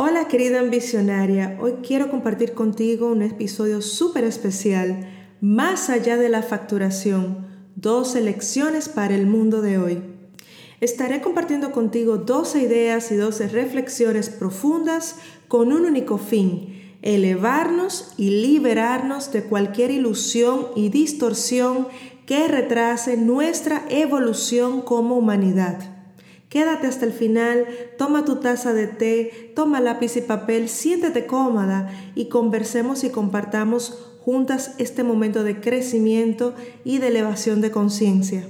Hola querida ambicionaria, hoy quiero compartir contigo un episodio súper especial, más allá de la facturación, dos lecciones para el mundo de hoy. Estaré compartiendo contigo 12 ideas y 12 reflexiones profundas con un único fin, elevarnos y liberarnos de cualquier ilusión y distorsión que retrase nuestra evolución como humanidad. Quédate hasta el final, toma tu taza de té, toma lápiz y papel, siéntete cómoda y conversemos y compartamos juntas este momento de crecimiento y de elevación de conciencia.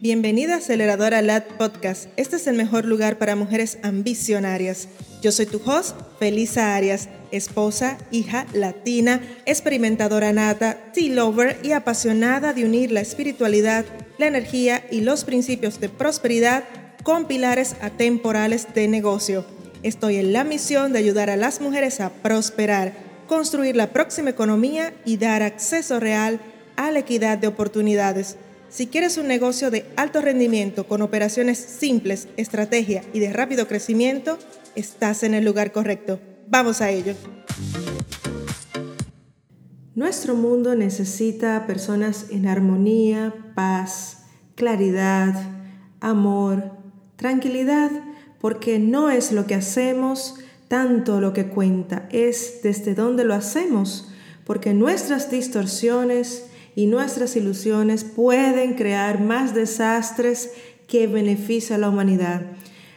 Bienvenida a Aceleradora LAD Podcast. Este es el mejor lugar para mujeres ambicionarias. Yo soy tu host, Felisa Arias, esposa, hija latina, experimentadora nata, tea lover y apasionada de unir la espiritualidad la energía y los principios de prosperidad con pilares atemporales de negocio. Estoy en la misión de ayudar a las mujeres a prosperar, construir la próxima economía y dar acceso real a la equidad de oportunidades. Si quieres un negocio de alto rendimiento con operaciones simples, estrategia y de rápido crecimiento, estás en el lugar correcto. Vamos a ello. Nuestro mundo necesita personas en armonía, paz, claridad, amor, tranquilidad, porque no es lo que hacemos tanto lo que cuenta, es desde dónde lo hacemos, porque nuestras distorsiones y nuestras ilusiones pueden crear más desastres que beneficio a la humanidad.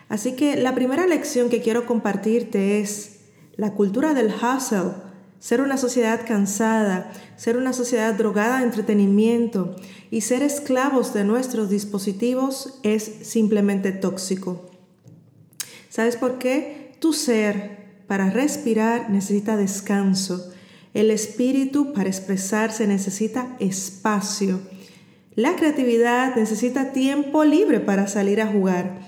Así que la primera lección que quiero compartirte es la cultura del hustle ser una sociedad cansada, ser una sociedad drogada de entretenimiento y ser esclavos de nuestros dispositivos es simplemente tóxico. ¿Sabes por qué? Tu ser para respirar necesita descanso. El espíritu para expresarse necesita espacio. La creatividad necesita tiempo libre para salir a jugar.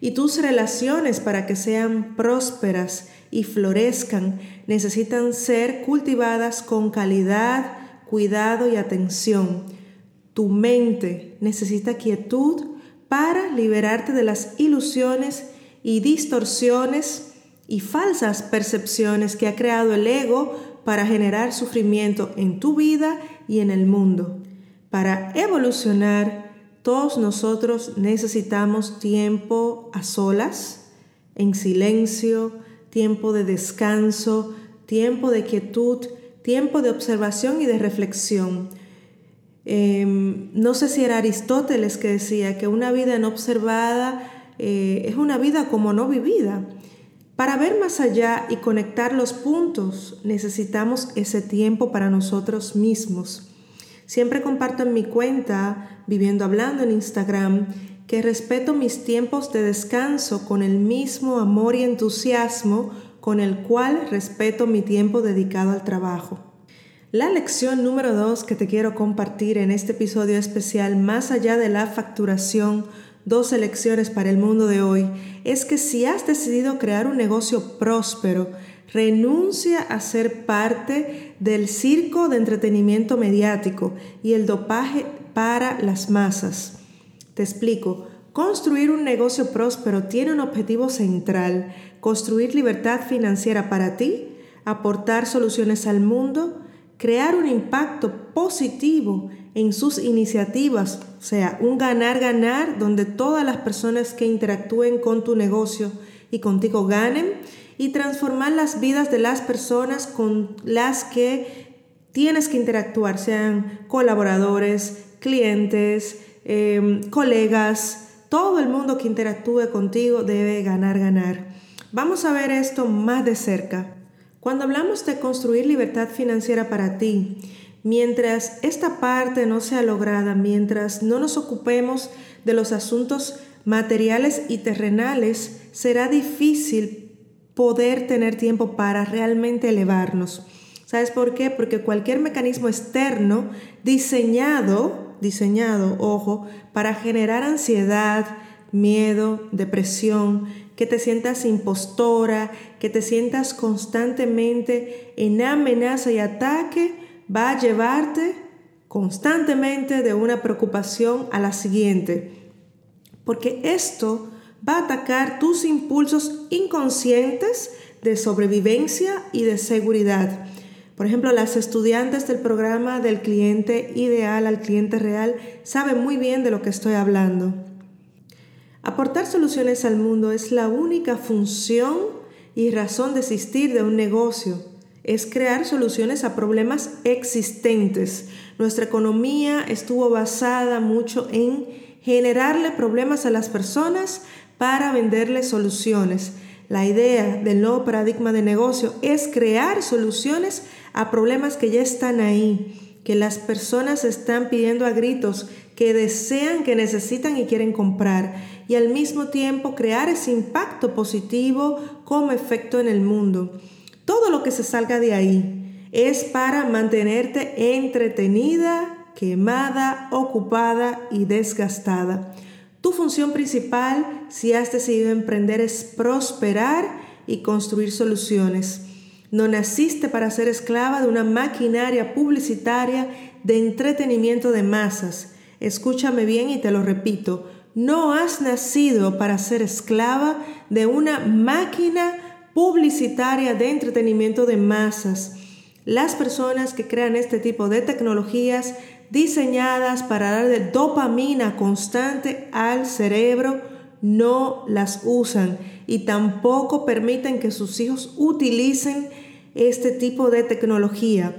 Y tus relaciones para que sean prósperas y florezcan necesitan ser cultivadas con calidad, cuidado y atención. Tu mente necesita quietud para liberarte de las ilusiones y distorsiones y falsas percepciones que ha creado el ego para generar sufrimiento en tu vida y en el mundo. Para evolucionar, todos nosotros necesitamos tiempo a solas, en silencio, tiempo de descanso, tiempo de quietud, tiempo de observación y de reflexión. Em, no sé si era Aristóteles que decía que una vida no observada eh, es una vida como no vivida. Para ver más allá y conectar los puntos necesitamos ese tiempo para nosotros mismos. Siempre comparto en mi cuenta, viviendo hablando en Instagram, que respeto mis tiempos de descanso con el mismo amor y entusiasmo con el cual respeto mi tiempo dedicado al trabajo. La lección número dos que te quiero compartir en este episodio especial, más allá de la facturación, dos lecciones para el mundo de hoy, es que si has decidido crear un negocio próspero, renuncia a ser parte del circo de entretenimiento mediático y el dopaje para las masas. Te explico. Construir un negocio próspero tiene un objetivo central, construir libertad financiera para ti, aportar soluciones al mundo, crear un impacto positivo en sus iniciativas, o sea, un ganar-ganar donde todas las personas que interactúen con tu negocio y contigo ganen y transformar las vidas de las personas con las que tienes que interactuar, sean colaboradores, clientes, Em, colegas, todo el mundo que interactúe contigo debe ganar, ganar. Vamos a ver esto más de cerca. Cuando hablamos de construir libertad financiera para ti, mientras esta parte no sea lograda, mientras no nos ocupemos de los asuntos materiales y terrenales, será difícil poder tener tiempo para realmente elevarnos. ¿Sabes por qué? Porque cualquier mecanismo externo diseñado diseñado, ojo, para generar ansiedad, miedo, depresión, que te sientas impostora, que te sientas constantemente en amenaza y ataque, va a llevarte constantemente de una preocupación a la siguiente. Porque esto va a atacar tus impulsos inconscientes de sobrevivencia y de seguridad. Por ejemplo, las estudiantes del programa del cliente ideal al cliente real saben muy bien de lo que estoy hablando. Aportar soluciones al mundo es la única función y razón de existir de un negocio. Es crear soluciones a problemas existentes. Nuestra economía estuvo basada mucho en generarle problemas a las personas para venderles soluciones. La idea del nuevo paradigma de negocio es crear soluciones a problemas que ya están ahí, que las personas están pidiendo a gritos, que desean, que necesitan y quieren comprar, y al mismo tiempo crear ese impacto positivo como efecto en el mundo. Todo lo que se salga de ahí es para mantenerte entretenida, quemada, ocupada y desgastada. Tu función principal, si has decidido emprender, es prosperar y construir soluciones. No naciste para ser esclava de una maquinaria publicitaria de entretenimiento de masas. Escúchame bien y te lo repito. No has nacido para ser esclava de una máquina publicitaria de entretenimiento de masas. Las personas que crean este tipo de tecnologías diseñadas para darle dopamina constante al cerebro no las usan y tampoco permiten que sus hijos utilicen este tipo de tecnología.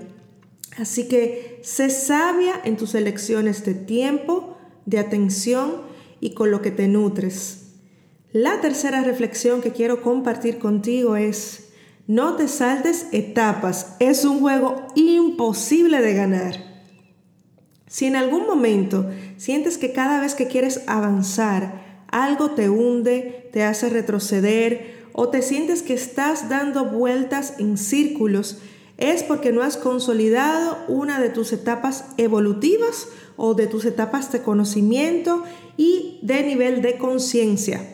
Así que sé sabia en tus elecciones de tiempo, de atención y con lo que te nutres. La tercera reflexión que quiero compartir contigo es, no te saltes etapas, es un juego imposible de ganar. Si en algún momento sientes que cada vez que quieres avanzar, algo te hunde, te hace retroceder o te sientes que estás dando vueltas en círculos, es porque no has consolidado una de tus etapas evolutivas o de tus etapas de conocimiento y de nivel de conciencia.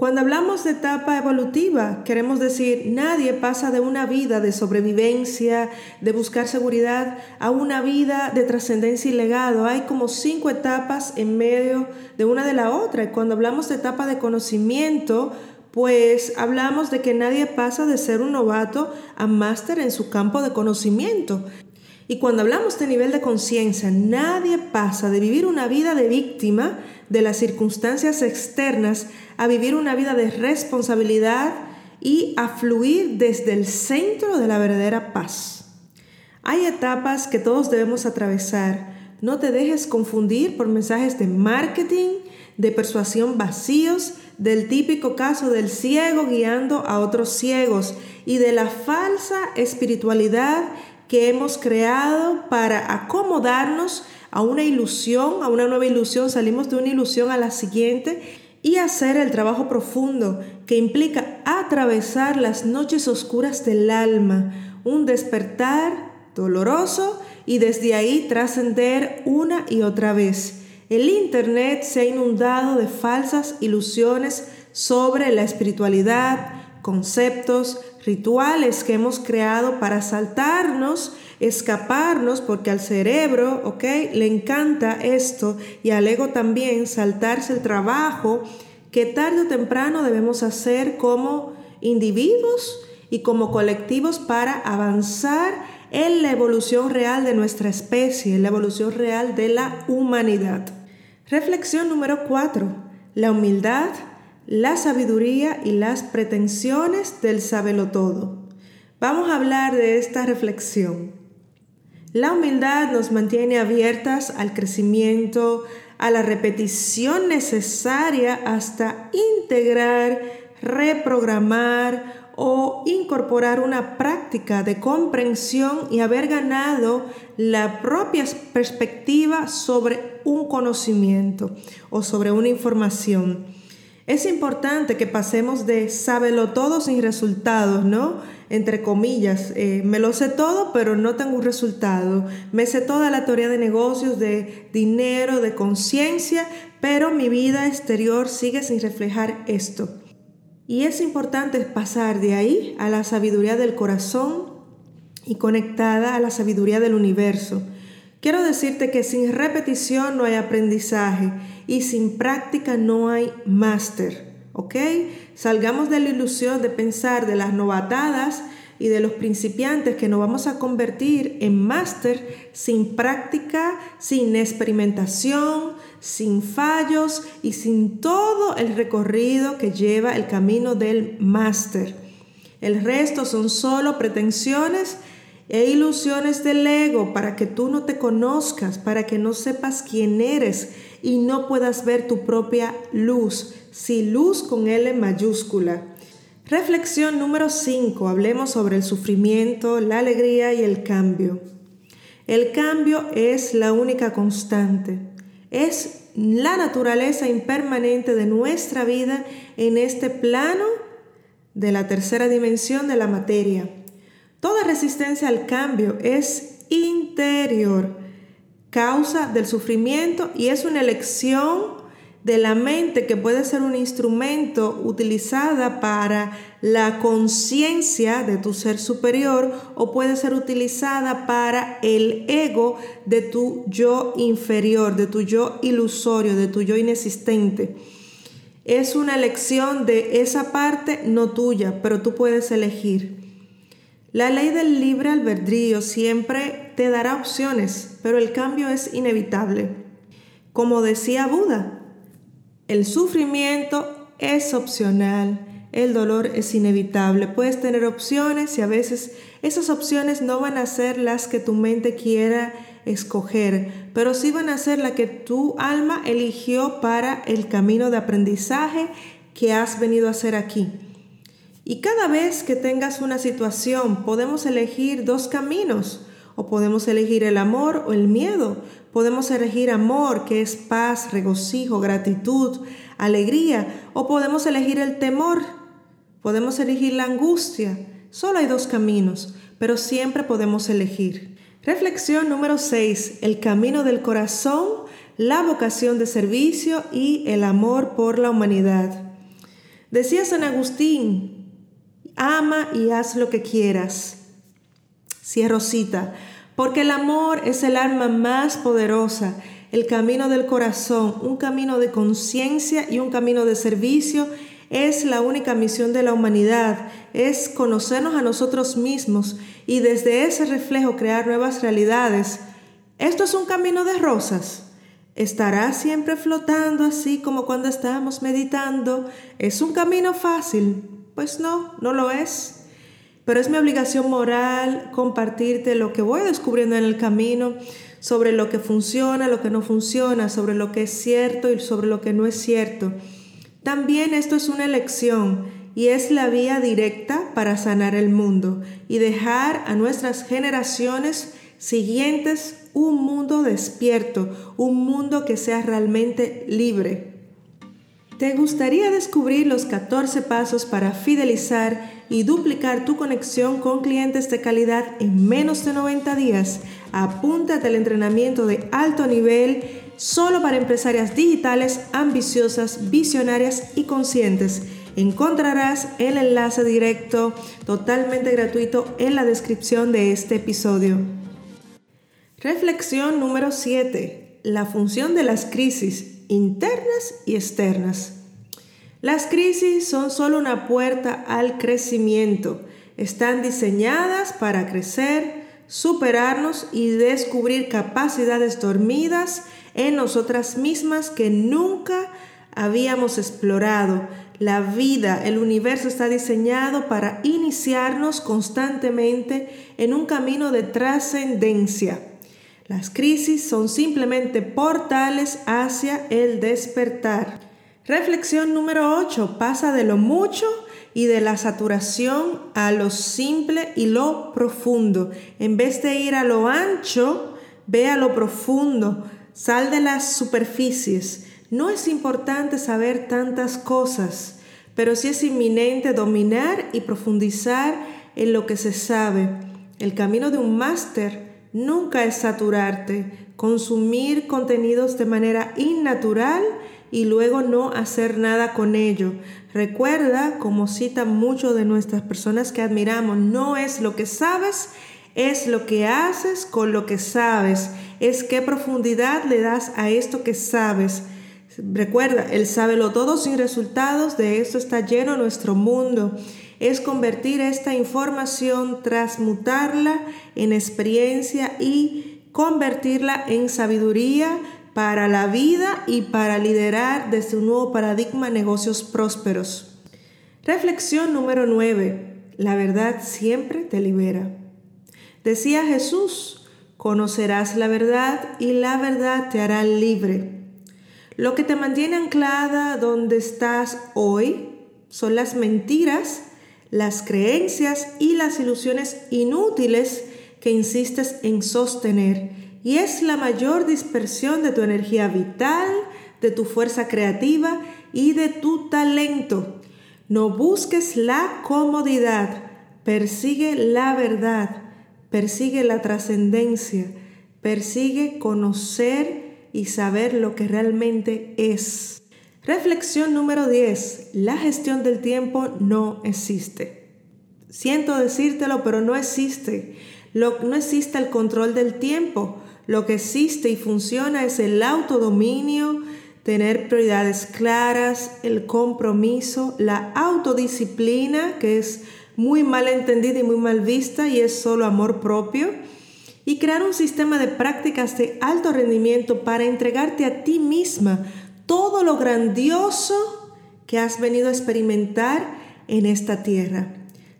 Cuando hablamos de etapa evolutiva, queremos decir, nadie pasa de una vida de sobrevivencia, de buscar seguridad, a una vida de trascendencia y legado. Hay como cinco etapas en medio de una de la otra. Y cuando hablamos de etapa de conocimiento, pues hablamos de que nadie pasa de ser un novato a máster en su campo de conocimiento. Y cuando hablamos de nivel de conciencia, nadie pasa de vivir una vida de víctima de las circunstancias externas a vivir una vida de responsabilidad y a fluir desde el centro de la verdadera paz. Hay etapas que todos debemos atravesar. No te dejes confundir por mensajes de marketing, de persuasión vacíos, del típico caso del ciego guiando a otros ciegos y de la falsa espiritualidad que hemos creado para acomodarnos a una ilusión, a una nueva ilusión, salimos de una ilusión a la siguiente y hacer el trabajo profundo que implica atravesar las noches oscuras del alma, un despertar doloroso y desde ahí trascender una y otra vez. El Internet se ha inundado de falsas ilusiones sobre la espiritualidad, conceptos, rituales que hemos creado para saltarnos, escaparnos, porque al cerebro, ¿ok? Le encanta esto y al ego también saltarse el trabajo que tarde o temprano debemos hacer como individuos y como colectivos para avanzar en la evolución real de nuestra especie, en la evolución real de la humanidad. Reflexión número 4. La humildad, la sabiduría y las pretensiones del todo. Vamos a hablar de esta reflexión. La humildad nos mantiene abiertas al crecimiento, a la repetición necesaria hasta integrar, reprogramar o incorporar una práctica de comprensión y haber ganado la propia perspectiva sobre un conocimiento o sobre una información. Es importante que pasemos de sábelo todo sin resultados, ¿no? Entre comillas, eh, me lo sé todo, pero no tengo un resultado. Me sé toda la teoría de negocios, de dinero, de conciencia, pero mi vida exterior sigue sin reflejar esto. Y es importante pasar de ahí a la sabiduría del corazón y conectada a la sabiduría del universo. Quiero decirte que sin repetición no hay aprendizaje y sin práctica no hay máster. ¿Ok? Salgamos de la ilusión de pensar de las novatadas y de los principiantes que nos vamos a convertir en máster sin práctica, sin experimentación, sin fallos y sin todo el recorrido que lleva el camino del máster. El resto son solo pretensiones e ilusiones del ego para que tú no te conozcas, para que no sepas quién eres y no puedas ver tu propia luz, si luz con L mayúscula. Reflexión número 5. Hablemos sobre el sufrimiento, la alegría y el cambio. El cambio es la única constante. Es la naturaleza impermanente de nuestra vida en este plano de la tercera dimensión de la materia. Toda resistencia al cambio es interior, causa del sufrimiento y es una elección de la mente que puede ser un instrumento utilizada para la conciencia de tu ser superior o puede ser utilizada para el ego de tu yo inferior, de tu yo ilusorio, de tu yo inexistente. Es una elección de esa parte no tuya, pero tú puedes elegir. La ley del libre albedrío siempre te dará opciones, pero el cambio es inevitable. Como decía Buda, el sufrimiento es opcional, el dolor es inevitable. Puedes tener opciones y a veces esas opciones no van a ser las que tu mente quiera escoger, pero sí van a ser las que tu alma eligió para el camino de aprendizaje que has venido a hacer aquí. Y cada vez que tengas una situación, podemos elegir dos caminos. O podemos elegir el amor o el miedo. Podemos elegir amor, que es paz, regocijo, gratitud, alegría. O podemos elegir el temor. Podemos elegir la angustia. Solo hay dos caminos, pero siempre podemos elegir. Reflexión número 6. El camino del corazón, la vocación de servicio y el amor por la humanidad. Decía San Agustín, ama y haz lo que quieras. Cierro cita porque el amor es el arma más poderosa, el camino del corazón, un camino de conciencia y un camino de servicio es la única misión de la humanidad, es conocernos a nosotros mismos y desde ese reflejo crear nuevas realidades. Esto es un camino de rosas. ¿Estará siempre flotando así como cuando estábamos meditando? ¿Es un camino fácil? Pues no, no lo es pero es mi obligación moral compartirte lo que voy descubriendo en el camino sobre lo que funciona, lo que no funciona, sobre lo que es cierto y sobre lo que no es cierto. También esto es una elección y es la vía directa para sanar el mundo y dejar a nuestras generaciones siguientes un mundo despierto, un mundo que sea realmente libre. ¿Te gustaría descubrir los 14 pasos para fidelizar y duplicar tu conexión con clientes de calidad en menos de 90 días? Apúntate al entrenamiento de alto nivel solo para empresarias digitales ambiciosas, visionarias y conscientes. Encontrarás el enlace directo totalmente gratuito en la descripción de este episodio. Reflexión número 7. La función de las crisis internas y externas. Las crisis son solo una puerta al crecimiento. Están diseñadas para crecer, superarnos y descubrir capacidades dormidas en nosotras mismas que nunca habíamos explorado. La vida, el universo está diseñado para iniciarnos constantemente en un camino de trascendencia. Las crisis son simplemente portales hacia el despertar. Reflexión número 8. Pasa de lo mucho y de la saturación a lo simple y lo profundo. En vez de ir a lo ancho, ve a lo profundo. Sal de las superficies. No es importante saber tantas cosas, pero sí es inminente dominar y profundizar en lo que se sabe. El camino de un máster Nunca es saturarte, consumir contenidos de manera innatural y luego no hacer nada con ello. Recuerda, como citan muchos de nuestras personas que admiramos, no es lo que sabes, es lo que haces con lo que sabes. Es qué profundidad le das a esto que sabes. Recuerda, Él sabe lo todo sin resultados, de esto está lleno nuestro mundo. Es convertir esta información, transmutarla en experiencia y convertirla en sabiduría para la vida y para liderar desde un nuevo paradigma negocios prósperos. Reflexión número 9. La verdad siempre te libera. Decía Jesús, conocerás la verdad y la verdad te hará libre. Lo que te mantiene anclada donde estás hoy son las mentiras, las creencias y las ilusiones inútiles que insistes en sostener. Y es la mayor dispersión de tu energía vital, de tu fuerza creativa y de tu talento. No busques la comodidad, persigue la verdad, persigue la trascendencia, persigue conocer y saber lo que realmente es. Reflexión número 10. La gestión del tiempo no existe. Siento decírtelo, pero no existe. no existe el control del tiempo. Lo que existe y funciona es el autodominio, tener prioridades claras, el compromiso, la autodisciplina, que es muy mal entendida y muy mal vista y es solo amor propio y crear un sistema de prácticas de alto rendimiento para entregarte a ti misma todo lo grandioso que has venido a experimentar en esta tierra.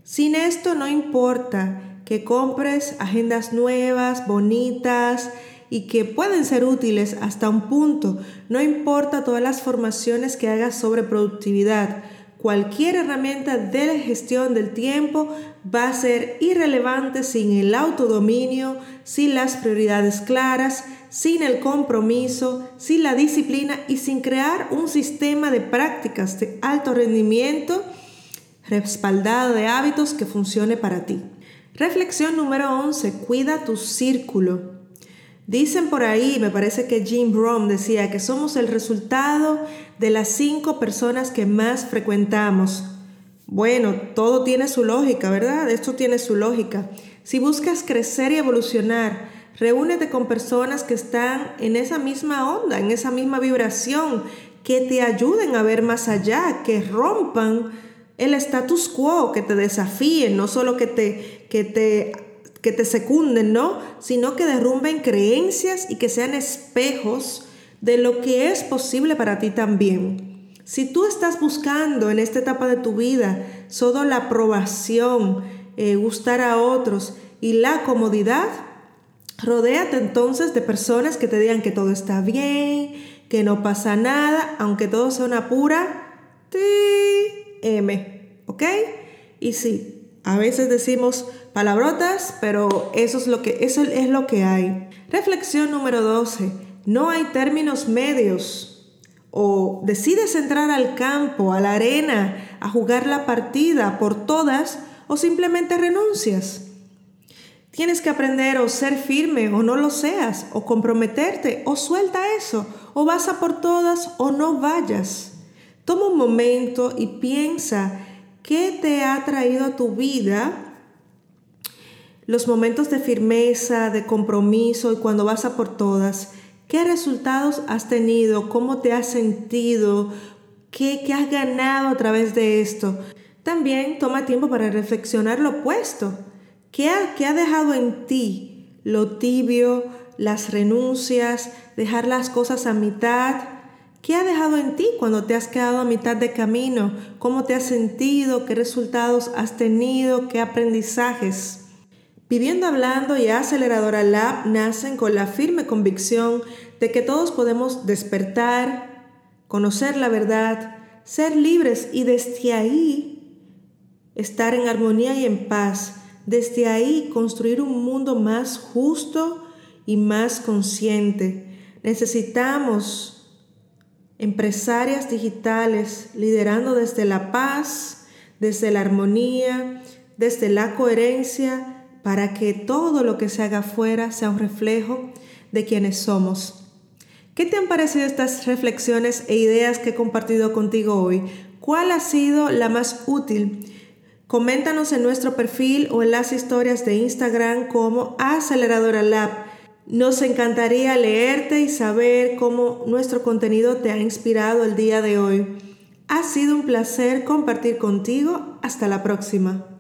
Sin esto no importa que compres agendas nuevas, bonitas y que pueden ser útiles hasta un punto. No importa todas las formaciones que hagas sobre productividad Cualquier herramienta de gestión del tiempo va a ser irrelevante sin el autodominio, sin las prioridades claras, sin el compromiso, sin la disciplina y sin crear un sistema de prácticas de alto rendimiento respaldado de hábitos que funcione para ti. Reflexión número 11. Cuida tu círculo. Dicen por ahí, me parece que Jim Brown decía que somos el resultado de las cinco personas que más frecuentamos. Bueno, todo tiene su lógica, ¿verdad? Esto tiene su lógica. Si buscas crecer y evolucionar, reúnete con personas que están en esa misma onda, en esa misma vibración, que te ayuden a ver más allá, que rompan el status quo, que te desafíen, no solo que te, que te que te secunden, ¿no? Sino que derrumben creencias y que sean espejos de lo que es posible para ti también. Si tú estás buscando en esta etapa de tu vida solo la aprobación, eh, gustar a otros y la comodidad, rodéate entonces de personas que te digan que todo está bien, que no pasa nada, aunque todo sea una pura M, ¿ok? Y sí, a veces decimos, palabrotas, pero eso es lo que, eso es lo que hay. Reflexión número 12. No hay términos medios. O decides entrar al campo, a la arena, a jugar la partida por todas, o simplemente renuncias. Tienes que aprender o ser firme o no lo seas, o comprometerte o suelta eso, o vas a por todas o no vayas. Toma un momento y piensa qué te ha traído a tu vida los momentos de firmeza, de compromiso y cuando vas a por todas, ¿qué resultados has tenido? ¿Cómo te has sentido? ¿Qué, has ganado a través de esto? También toma tiempo para reflexionar lo opuesto. ¿Qué ha, ¿Qué ha dejado en ti lo tibio, las renuncias, dejar las cosas a mitad? ¿Qué ha dejado en ti cuando te has quedado a mitad de camino? ¿Cómo te has sentido? ¿Qué resultados has tenido? ¿Qué aprendizajes? Viviendo Hablando y Aceleradora Lab nacen con la firme convicción de que todos podemos despertar, conocer la verdad, ser libres y desde ahí estar en armonía y en paz. Desde ahí construir un mundo más justo y más consciente. Necesitamos empresarias digitales liderando desde la paz, desde la armonía, desde la coherencia, para que todo lo que se haga afuera sea un reflejo de quienes somos. ¿Qué te han parecido estas reflexiones e ideas que he compartido contigo hoy? ¿Cuál ha sido la más útil? Coméntanos en nuestro perfil o en las historias de Instagram como Aceleradora Lab. Nos encantaría leerte y saber cómo nuestro contenido te ha inspirado el día de hoy. Ha sido un placer compartir contigo. Hasta la próxima.